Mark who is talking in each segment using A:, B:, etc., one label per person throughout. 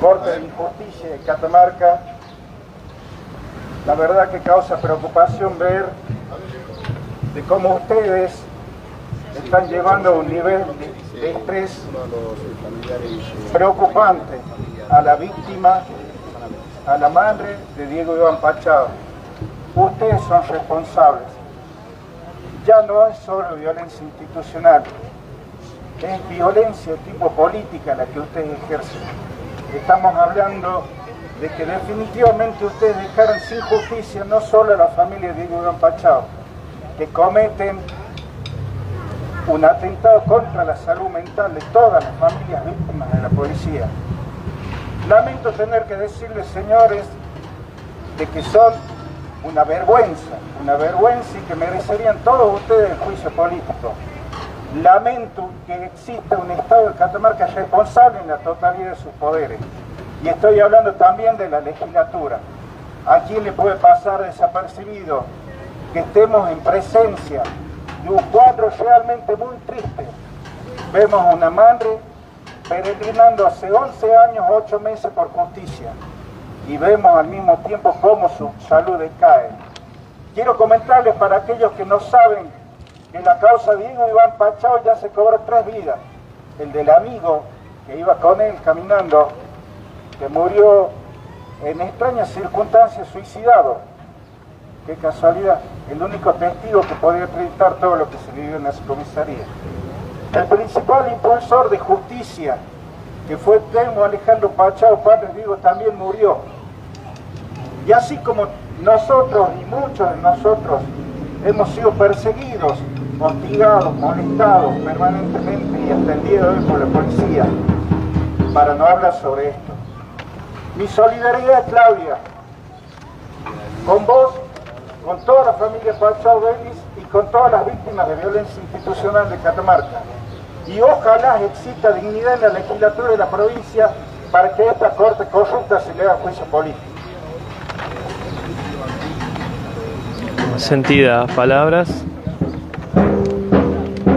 A: Corte de Injusticia de Catamarca, la verdad que causa preocupación ver de cómo ustedes están llevando a un nivel de estrés preocupante a la víctima, a la madre de Diego Iván Pachado. Ustedes son responsables. Ya no es solo violencia institucional, es violencia de tipo política la que ustedes ejercen. Estamos hablando de que definitivamente ustedes dejaron sin justicia no solo a la familia de Diego Pachao, que cometen un atentado contra la salud mental de todas las familias víctimas de la policía. Lamento tener que decirles, señores, de que son una vergüenza, una vergüenza y que merecerían todos ustedes el juicio político. Lamento que exista un Estado de Catamarca responsable en la totalidad de sus poderes. Y estoy hablando también de la legislatura. ¿A quién le puede pasar desapercibido que estemos en presencia de un cuadro realmente muy triste? Vemos a una madre peregrinando hace 11 años, 8 meses por justicia y vemos al mismo tiempo cómo su salud decae. Quiero comentarles para aquellos que no saben que la causa Diego Iván Pachao ya se cobró tres vidas. El del amigo que iba con él caminando, que murió en extrañas circunstancias suicidado. Qué casualidad, el único testigo que podía acreditar todo lo que se vivió en esa comisaría. El principal impulsor de justicia, que fue Telmo Alejandro Pachao, padre Diego, también murió. Y así como nosotros y muchos de nosotros hemos sido perseguidos, hostigados, molestados permanentemente y de hoy por la policía, para no hablar sobre esto. Mi solidaridad, Claudia, con vos, con toda la familia Pachao Vélez y con todas las víctimas de violencia institucional de Catamarca. Y ojalá exista dignidad en la legislatura de la provincia para que esta corte corrupta se le haga juicio político.
B: sentidas palabras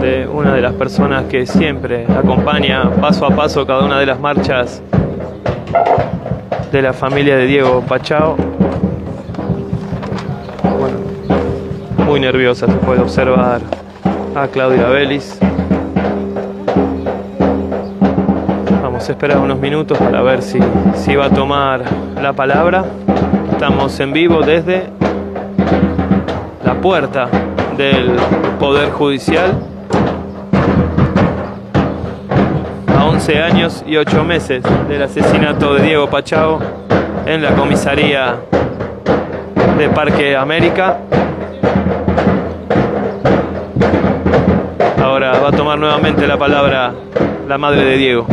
B: una de las personas que siempre acompaña paso a paso cada una de las marchas de la familia de Diego Pachao. Bueno, muy nerviosa se puede observar a Claudia Vélez. Vamos a esperar unos minutos para ver si, si va a tomar la palabra. Estamos en vivo desde la puerta
C: del Poder Judicial. 11 años y 8 meses del asesinato de Diego Pachao en la comisaría de Parque América. Ahora va a tomar nuevamente la palabra la madre de Diego.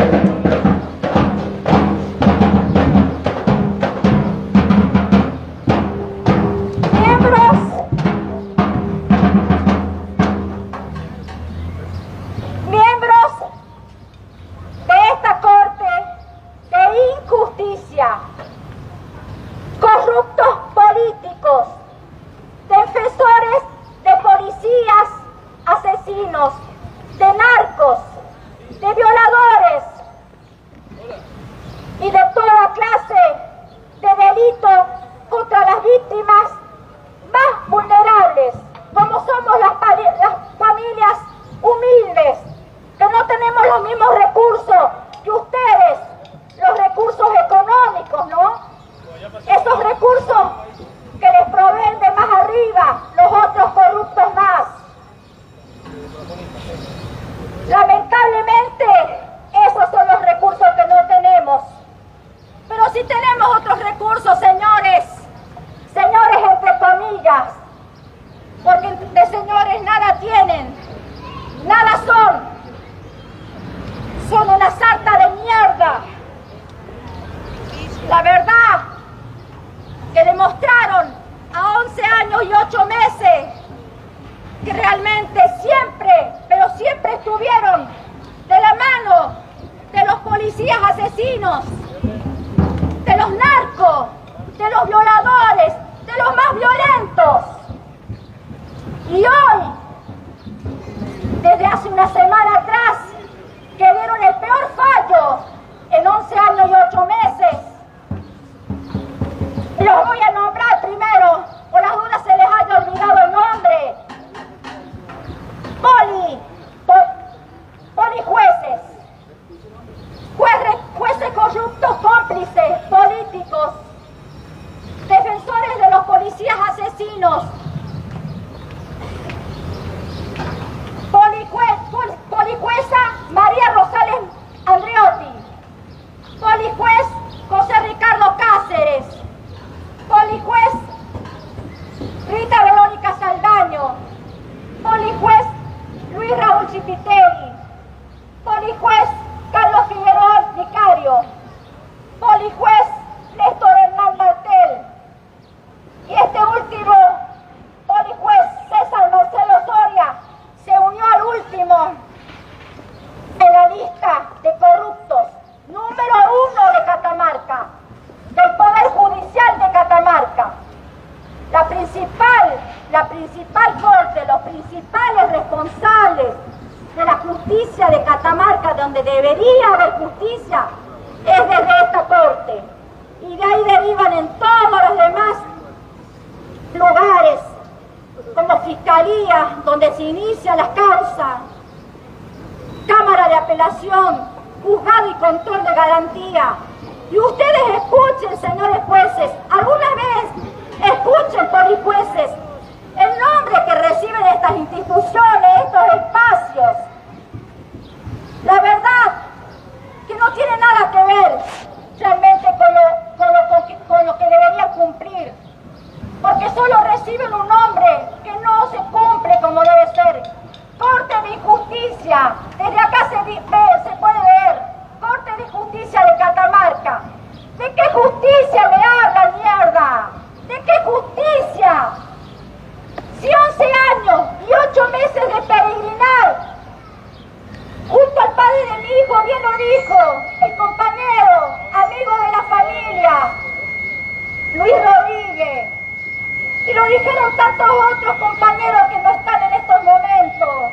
C: justicia es desde esta corte y de ahí derivan en todos los demás lugares como fiscalía donde se inicia las causas, cámara de apelación, juzgado y control de garantía. Y ustedes escuchen, señores jueces, alguna vez escuchen, polijueces, el nombre que reciben estas instituciones, estos espacios. La verdad no tiene nada que ver realmente con lo, con lo, con que, lo que debería cumplir, porque solo reciben un nombre que no se cumple como debe ser. Corte de injusticia, desde acá se, se puede ver, Corte de Justicia de Catamarca. ¿De qué justicia le hablan, mierda? ¿De qué justicia? Si 11 años y 8 padre hijo bien lo dijo, el compañero, amigo de la familia, Luis Rodríguez. Y lo dijeron tantos otros compañeros que no están en estos momentos.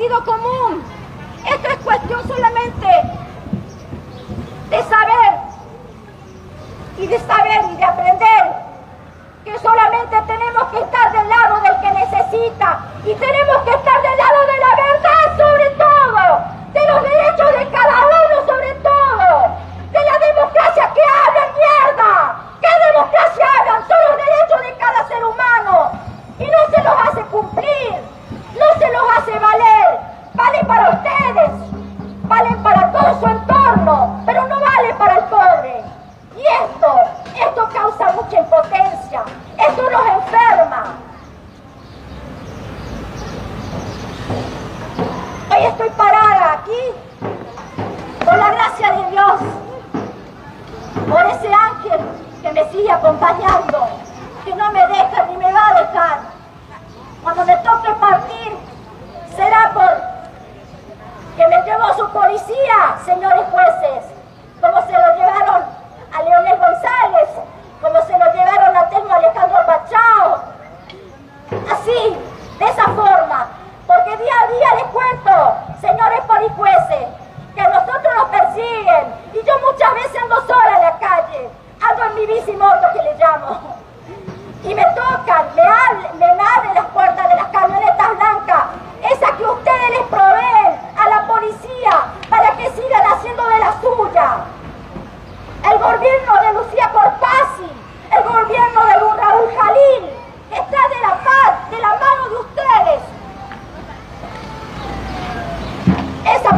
C: sentido común. Esto es cuestión solamente de saber y de saber y de aprender que solamente tenemos que estar del lado del que necesita y tenemos que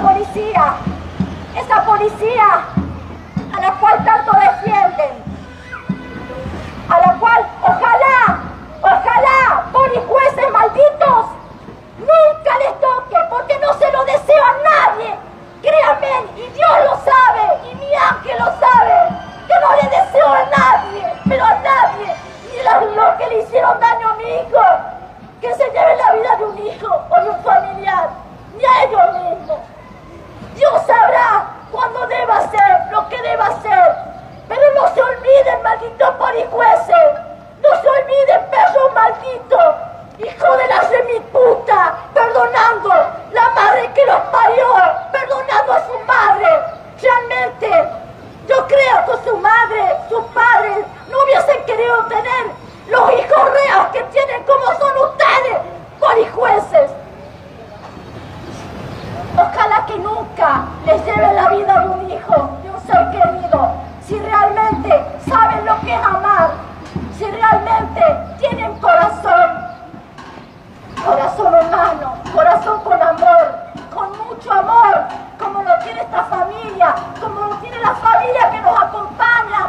C: policía, esa policía a la cual tanto defienden, a la cual ojalá, ojalá, por y jueces malditos, nunca les toque, porque no se lo deseo a nadie, créanme, y Dios lo sabe, y mi ángel lo sabe, que no le deseo a nadie, pero a nadie, ni a los que le hicieron daño a mi hijo, que se lleve la vida de un hijo o de un familiar, ni a ellos mismos. Dios sabrá cuándo deba ser, lo que deba ser. Pero no se olviden, malditos por de la vida de un hijo, de un ser querido, si realmente saben lo que es amar, si realmente tienen corazón, corazón humano, corazón con amor, con mucho amor, como lo tiene esta familia, como lo tiene la familia que nos acompaña,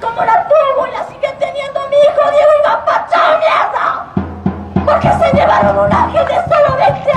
C: como la tuvo y la sigue teniendo mi hijo Diego y papá mierda, porque se llevaron un ángel de solo 20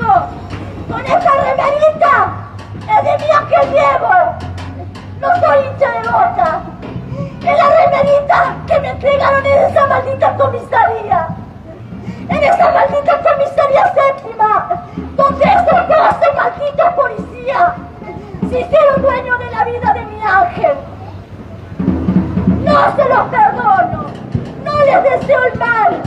C: Con esta remerita es de mi que llevo. No soy hincha de boca. Es la remerita que me entregaron en esa maldita comisaría. En esa maldita comisaría séptima. Donde ese pedazo maldito policía se hicieron dueño de la vida de mi ángel. No se los perdono. No les deseo el mal.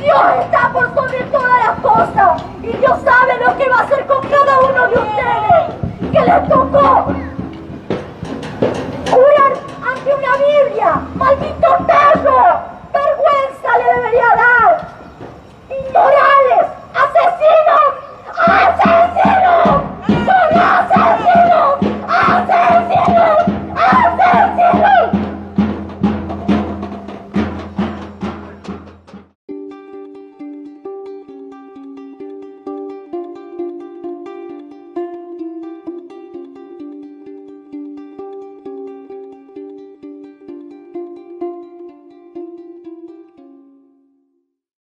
C: Dios está por sobre todas las cosas y Dios sabe lo que va a hacer con cada uno de ustedes. Que les tocó jurar ante una Biblia, maldito perro, vergüenza le debería dar, ignorar.